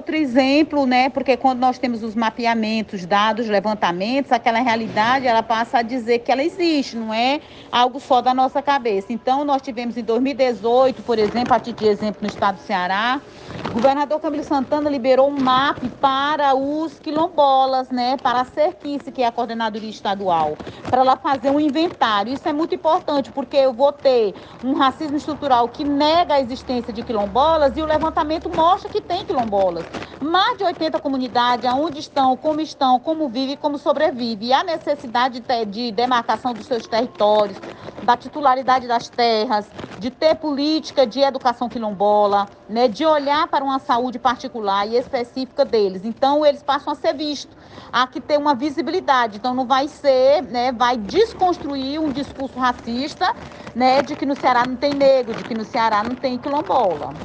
outro exemplo, né? Porque quando nós temos os mapeamentos, dados, levantamentos, aquela realidade ela passa a dizer que ela existe, não é algo só da nossa cabeça. Então, nós tivemos em 2018, por exemplo, a título de exemplo no estado do Ceará, o governador Camilo Santana liberou um MAP para os quilombolas, né? Para a Cerquice, que é a coordenadoria estadual, para ela fazer um inventário. Isso é muito importante, porque eu vou ter um racismo estrutural que nega a existência de quilombolas e o levantamento mostra que tem quilombolas. Mais de 80 comunidades, aonde estão, como estão, como vivem, como sobrevivem. E a necessidade de, de demarcação dos seus territórios, da titularidade das terras, de ter política de educação quilombola, né, de olhar para uma saúde particular e específica deles. Então, eles passam a ser vistos, a que ter uma visibilidade. Então, não vai ser, né, vai desconstruir um discurso racista, né, de que no Ceará não tem negro, de que no Ceará não tem quilombola.